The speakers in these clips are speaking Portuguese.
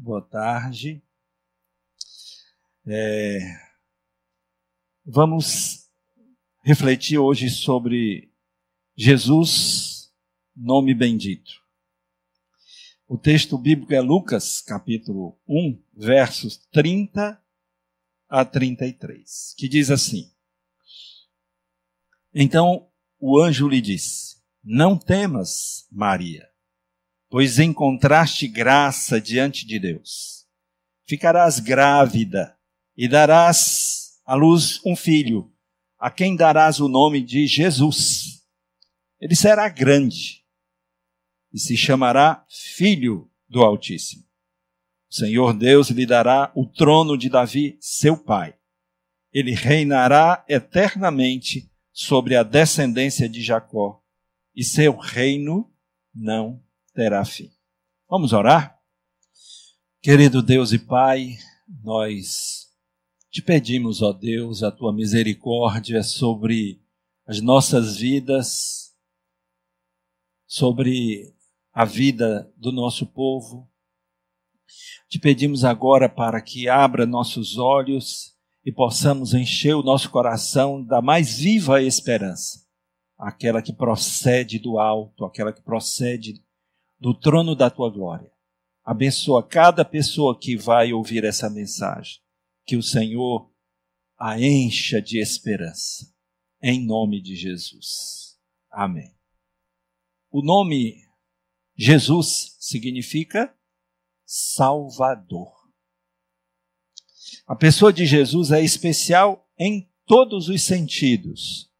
boa tarde. É, vamos refletir hoje sobre Jesus, nome bendito. O texto bíblico é Lucas, capítulo 1, versos 30 a 33, que diz assim: Então o anjo lhe disse: Não temas, Maria, pois encontraste graça diante de Deus. Ficarás grávida e darás à luz um filho, a quem darás o nome de Jesus. Ele será grande e se chamará Filho do Altíssimo. O Senhor Deus lhe dará o trono de Davi, seu pai. Ele reinará eternamente sobre a descendência de Jacó, e seu reino não terá fim. Vamos orar? Querido Deus e Pai, nós te pedimos, ó Deus, a tua misericórdia sobre as nossas vidas, sobre a vida do nosso povo. Te pedimos agora para que abra nossos olhos e possamos encher o nosso coração da mais viva esperança, aquela que procede do alto, aquela que procede do trono da tua glória. Abençoa cada pessoa que vai ouvir essa mensagem, que o Senhor a encha de esperança, em nome de Jesus. Amém. O nome Jesus significa Salvador. A pessoa de Jesus é especial em todos os sentidos.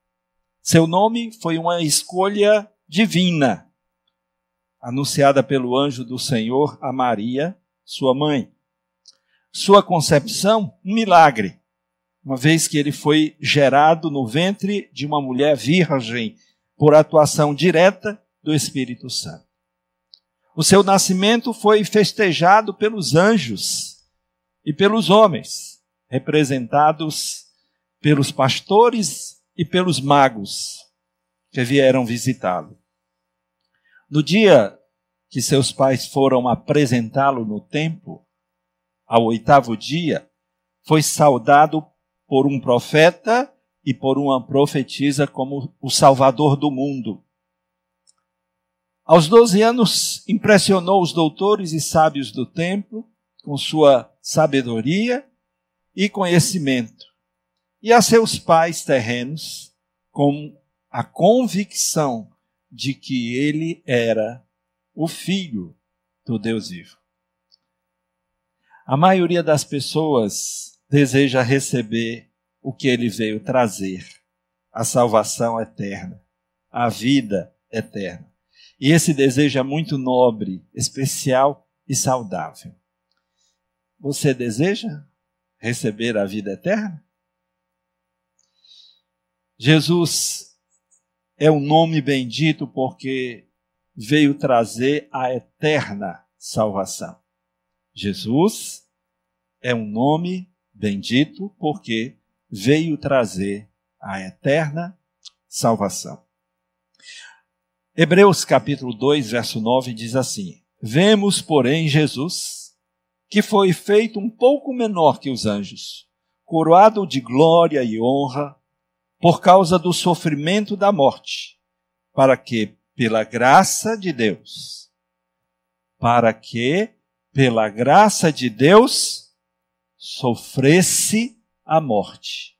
Seu nome foi uma escolha divina, anunciada pelo anjo do Senhor a Maria, sua mãe. Sua concepção, um milagre, uma vez que ele foi gerado no ventre de uma mulher virgem por atuação direta do Espírito Santo. O seu nascimento foi festejado pelos anjos e pelos homens, representados pelos pastores e pelos magos que vieram visitá-lo. No dia que seus pais foram apresentá-lo no templo, ao oitavo dia, foi saudado por um profeta e por uma profetisa como o Salvador do mundo. Aos 12 anos, impressionou os doutores e sábios do templo com sua sabedoria e conhecimento, e a seus pais terrenos com a convicção de que ele era o filho do Deus vivo. A maioria das pessoas deseja receber o que ele veio trazer: a salvação eterna, a vida eterna. E esse desejo é muito nobre, especial e saudável. Você deseja receber a vida eterna? Jesus é um nome bendito porque veio trazer a eterna salvação. Jesus é um nome bendito porque veio trazer a eterna salvação. Hebreus capítulo 2, verso 9 diz assim: Vemos, porém, Jesus, que foi feito um pouco menor que os anjos, coroado de glória e honra, por causa do sofrimento da morte, para que, pela graça de Deus, para que, pela graça de Deus, sofresse a morte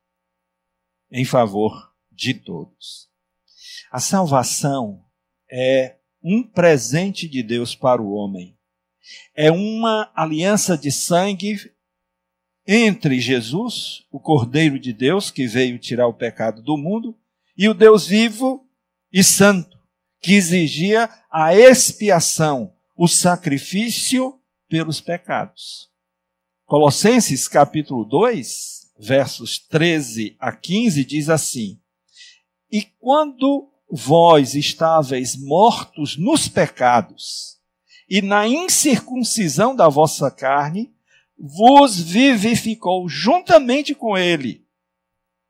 em favor de todos. A salvação é um presente de Deus para o homem. É uma aliança de sangue entre Jesus, o Cordeiro de Deus, que veio tirar o pecado do mundo, e o Deus vivo e santo, que exigia a expiação, o sacrifício pelos pecados. Colossenses capítulo 2, versos 13 a 15 diz assim: E quando vós estáveis mortos nos pecados e na incircuncisão da vossa carne, vos vivificou juntamente com ele,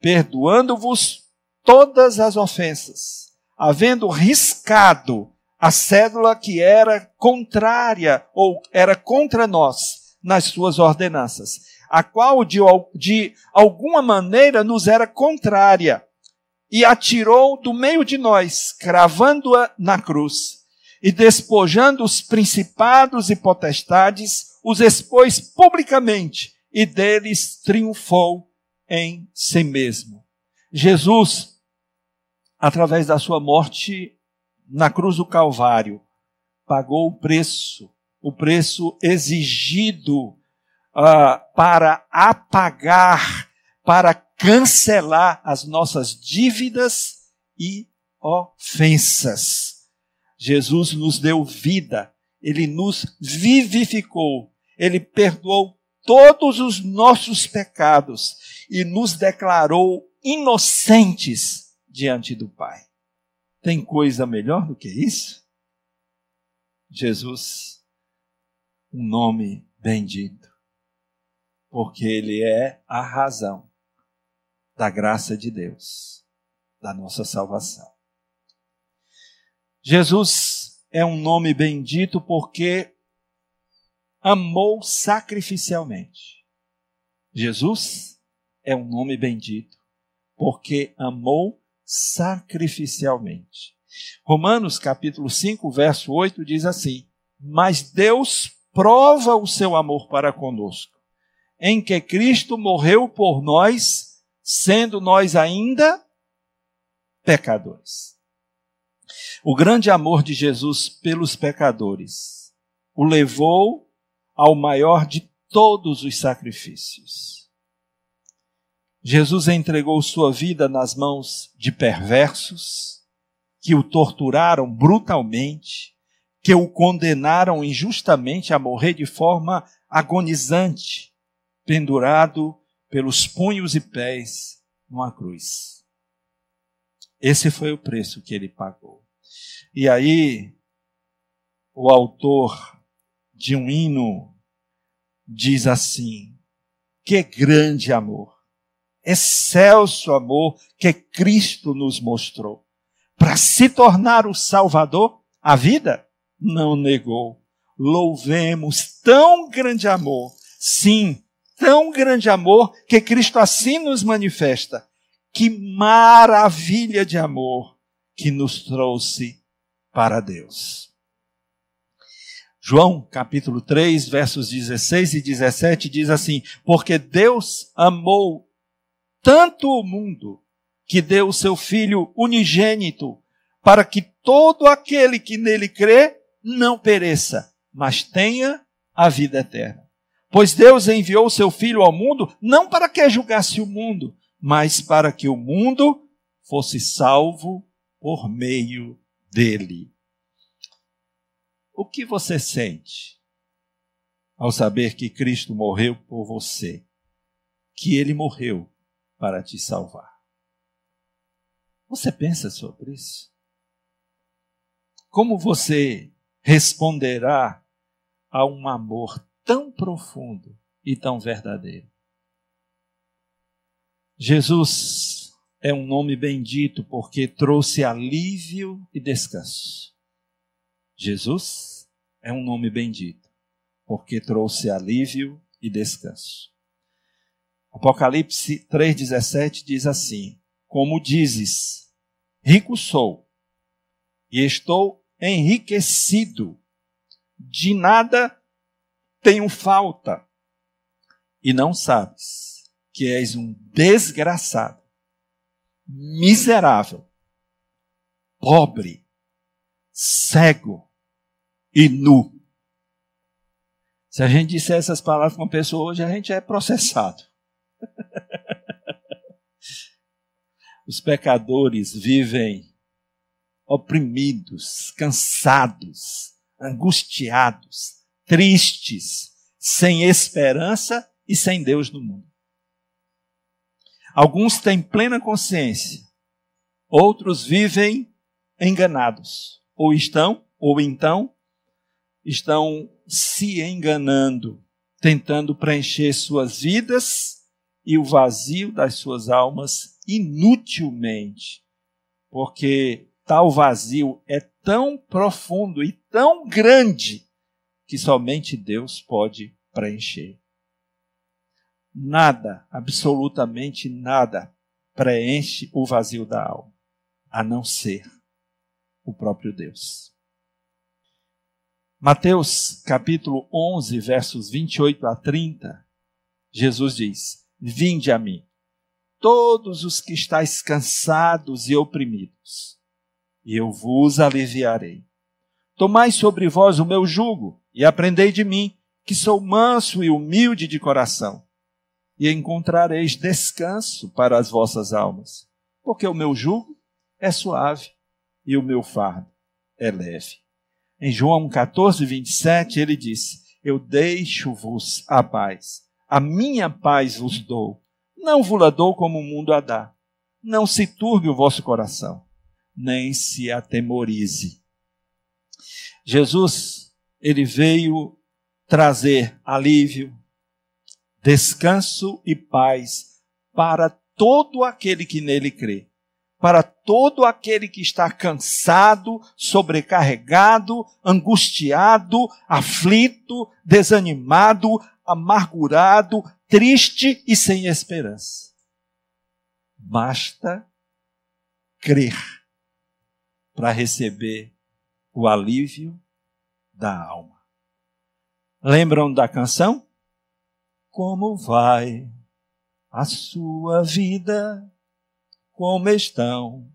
perdoando-vos todas as ofensas, havendo riscado a cédula que era contrária ou era contra nós, nas suas ordenanças, a qual de, de alguma maneira nos era contrária, e atirou do meio de nós, cravando-a na cruz, e despojando os principados e potestades, os expôs publicamente, e deles triunfou em si mesmo. Jesus, através da sua morte na cruz do Calvário, pagou o preço, o preço exigido uh, para apagar, para cancelar as nossas dívidas e ofensas. Jesus nos deu vida, ele nos vivificou, ele perdoou todos os nossos pecados e nos declarou inocentes diante do Pai. Tem coisa melhor do que isso? Jesus um nome bendito, porque ele é a razão da graça de Deus, da nossa salvação. Jesus é um nome bendito porque amou sacrificialmente. Jesus é um nome bendito porque amou sacrificialmente. Romanos capítulo 5, verso 8 diz assim: Mas Deus prova o seu amor para conosco, em que Cristo morreu por nós, sendo nós ainda pecadores. O grande amor de Jesus pelos pecadores o levou ao maior de todos os sacrifícios. Jesus entregou sua vida nas mãos de perversos, que o torturaram brutalmente, que o condenaram injustamente a morrer de forma agonizante, pendurado pelos punhos e pés numa cruz. Esse foi o preço que ele pagou. E aí, o autor de um hino diz assim: Que grande amor, excelso amor que Cristo nos mostrou para se tornar o Salvador, a vida não negou. Louvemos tão grande amor, sim, tão grande amor que Cristo assim nos manifesta. Que maravilha de amor que nos trouxe para Deus. João capítulo 3, versos 16 e 17 diz assim: Porque Deus amou tanto o mundo que deu o seu Filho unigênito, para que todo aquele que nele crê não pereça, mas tenha a vida eterna. Pois Deus enviou o seu Filho ao mundo não para que julgasse o mundo, mas para que o mundo fosse salvo por meio dele. O que você sente ao saber que Cristo morreu por você? Que ele morreu para te salvar? Você pensa sobre isso? Como você responderá a um amor tão profundo e tão verdadeiro? Jesus é um nome bendito porque trouxe alívio e descanso. Jesus é um nome bendito porque trouxe alívio e descanso. Apocalipse 3,17 diz assim: Como dizes, rico sou e estou enriquecido, de nada tenho falta, e não sabes que és um desgraçado, miserável, pobre, cego e nu. Se a gente disser essas palavras para uma pessoa hoje, a gente é processado. Os pecadores vivem oprimidos, cansados, angustiados, tristes, sem esperança e sem Deus no mundo. Alguns têm plena consciência, outros vivem enganados, ou estão, ou então, estão se enganando, tentando preencher suas vidas e o vazio das suas almas inutilmente, porque tal vazio é tão profundo e tão grande que somente Deus pode preencher. Nada, absolutamente nada, preenche o vazio da alma, a não ser o próprio Deus. Mateus capítulo 11, versos 28 a 30, Jesus diz: Vinde a mim, todos os que estáis cansados e oprimidos, e eu vos aliviarei. Tomai sobre vós o meu jugo e aprendei de mim, que sou manso e humilde de coração, e encontrareis descanso para as vossas almas, porque o meu jugo é suave e o meu fardo é leve. Em João 14, 27, ele diz: Eu deixo-vos a paz, a minha paz vos dou, não vos la dou como o mundo a dá. Não se turbe o vosso coração, nem se atemorize. Jesus, ele veio trazer alívio, descanso e paz para todo aquele que nele crê. Para todo aquele que está cansado, sobrecarregado, angustiado, aflito, desanimado, amargurado, triste e sem esperança. Basta crer para receber o alívio da alma. Lembram da canção? Como vai a sua vida? Como estão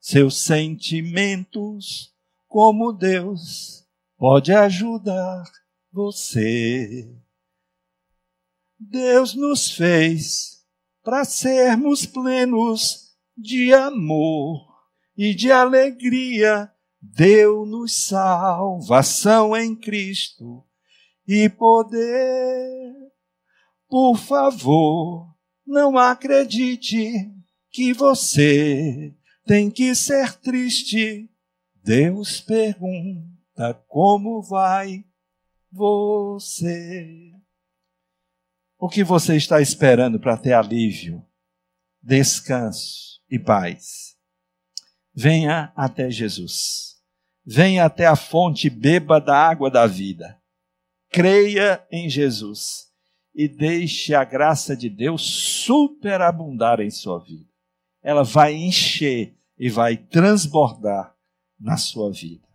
seus sentimentos? Como Deus pode ajudar você? Deus nos fez para sermos plenos de amor e de alegria. Deu-nos salvação em Cristo e poder. Por favor, não acredite que você tem que ser triste. Deus pergunta como vai você. O que você está esperando para ter alívio, descanso e paz? Venha até Jesus. Venha até a fonte, beba da água da vida creia em Jesus e deixe a graça de Deus superabundar em sua vida. Ela vai encher e vai transbordar na sua vida.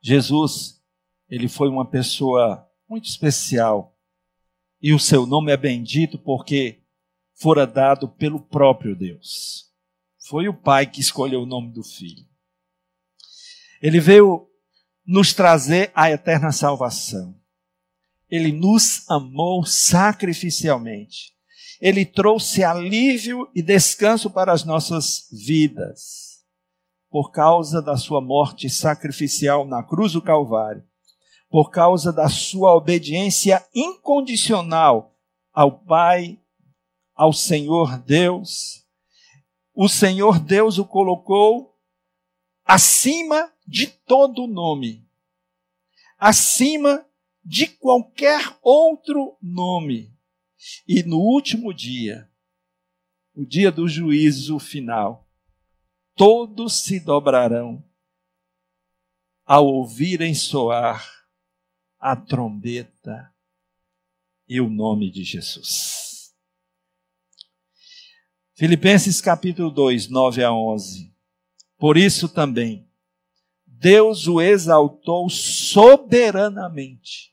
Jesus, ele foi uma pessoa muito especial e o seu nome é bendito porque fora dado pelo próprio Deus. Foi o Pai que escolheu o nome do Filho. Ele veio nos trazer a eterna salvação. Ele nos amou sacrificialmente. Ele trouxe alívio e descanso para as nossas vidas. Por causa da sua morte sacrificial na cruz do Calvário, por causa da sua obediência incondicional ao Pai, ao Senhor Deus, o Senhor Deus o colocou acima de todo nome, acima de qualquer outro nome. E no último dia, o dia do juízo final, todos se dobrarão ao ouvirem soar a trombeta e o nome de Jesus. Filipenses capítulo 2, 9 a 11. Por isso também, Deus o exaltou soberanamente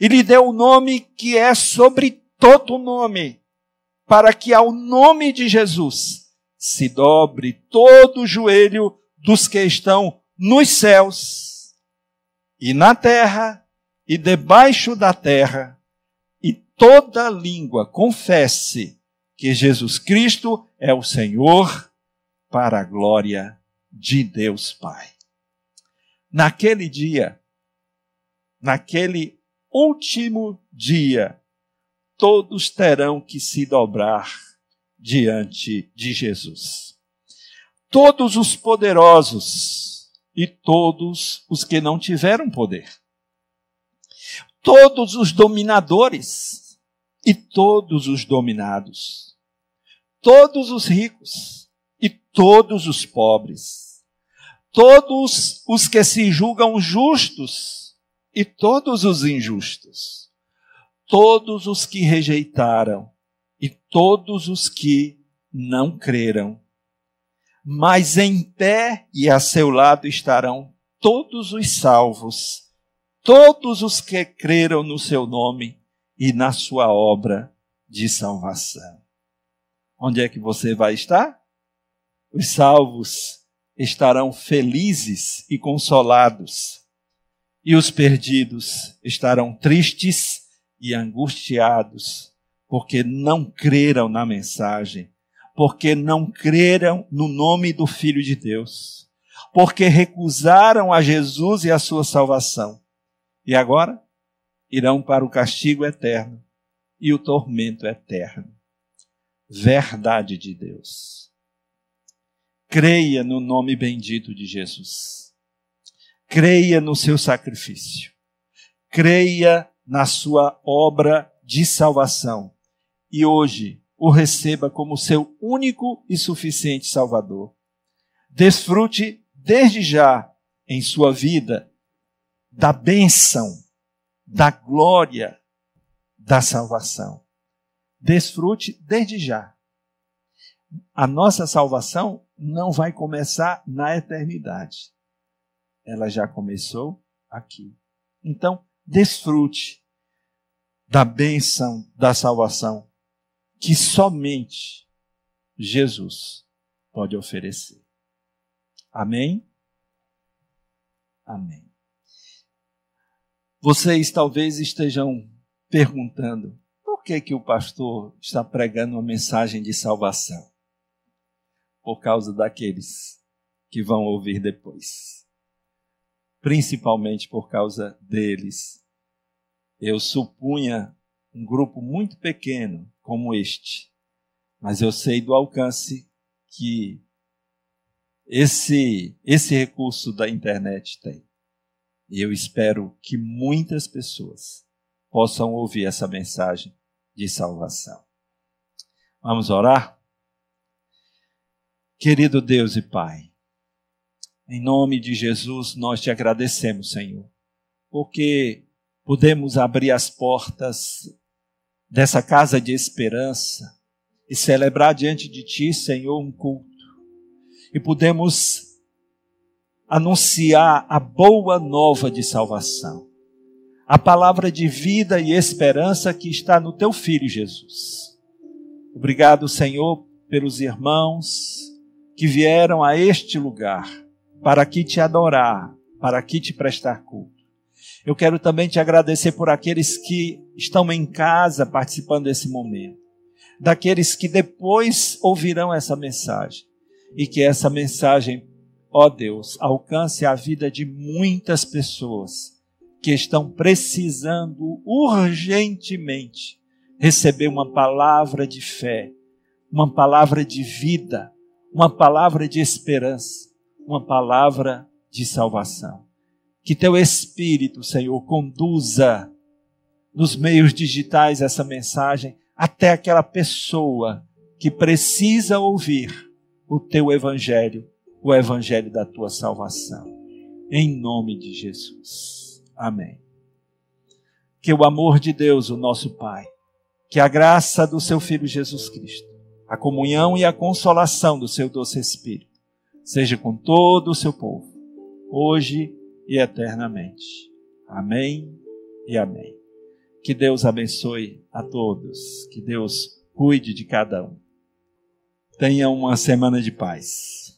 e lhe deu o um nome que é sobre todo nome, para que ao nome de Jesus se dobre todo o joelho dos que estão nos céus e na terra e debaixo da terra, e toda língua confesse que Jesus Cristo é o Senhor, para a glória de Deus Pai. Naquele dia, naquele último dia, todos terão que se dobrar diante de Jesus. Todos os poderosos e todos os que não tiveram poder. Todos os dominadores e todos os dominados. Todos os ricos e todos os pobres todos os que se julgam justos e todos os injustos, todos os que rejeitaram e todos os que não creram. Mas em pé e a seu lado estarão todos os salvos, todos os que creram no seu nome e na sua obra de salvação. Onde é que você vai estar? Os salvos estarão felizes e consolados, e os perdidos estarão tristes e angustiados, porque não creram na mensagem, porque não creram no nome do Filho de Deus, porque recusaram a Jesus e a sua salvação. E agora irão para o castigo eterno e o tormento eterno. Verdade de Deus. Creia no nome bendito de Jesus. Creia no seu sacrifício. Creia na sua obra de salvação. E hoje o receba como seu único e suficiente Salvador. Desfrute desde já em sua vida da bênção, da glória da salvação. Desfrute desde já. A nossa salvação não vai começar na eternidade. Ela já começou aqui. Então, desfrute da bênção da salvação que somente Jesus pode oferecer. Amém? Amém. Vocês talvez estejam perguntando por que, que o pastor está pregando uma mensagem de salvação? Por causa daqueles que vão ouvir depois. Principalmente por causa deles. Eu supunha um grupo muito pequeno como este, mas eu sei do alcance que esse, esse recurso da internet tem. E eu espero que muitas pessoas possam ouvir essa mensagem de salvação. Vamos orar? Querido Deus e Pai, em nome de Jesus nós te agradecemos, Senhor, porque podemos abrir as portas dessa casa de esperança e celebrar diante de Ti, Senhor, um culto. E podemos anunciar a boa nova de salvação a palavra de vida e esperança que está no teu filho Jesus. Obrigado, Senhor, pelos irmãos que vieram a este lugar para aqui te adorar, para aqui te prestar culto. Eu quero também te agradecer por aqueles que estão em casa participando desse momento, daqueles que depois ouvirão essa mensagem. E que essa mensagem, ó Deus, alcance a vida de muitas pessoas que estão precisando urgentemente receber uma palavra de fé, uma palavra de vida, uma palavra de esperança, uma palavra de salvação. Que teu Espírito, Senhor, conduza nos meios digitais essa mensagem até aquela pessoa que precisa ouvir o teu Evangelho, o Evangelho da tua salvação. Em nome de Jesus. Amém. Que o amor de Deus, o nosso Pai, que a graça do seu Filho Jesus Cristo, a comunhão e a consolação do seu doce Espírito, seja com todo o seu povo, hoje e eternamente. Amém e amém. Que Deus abençoe a todos, que Deus cuide de cada um. Tenha uma semana de paz.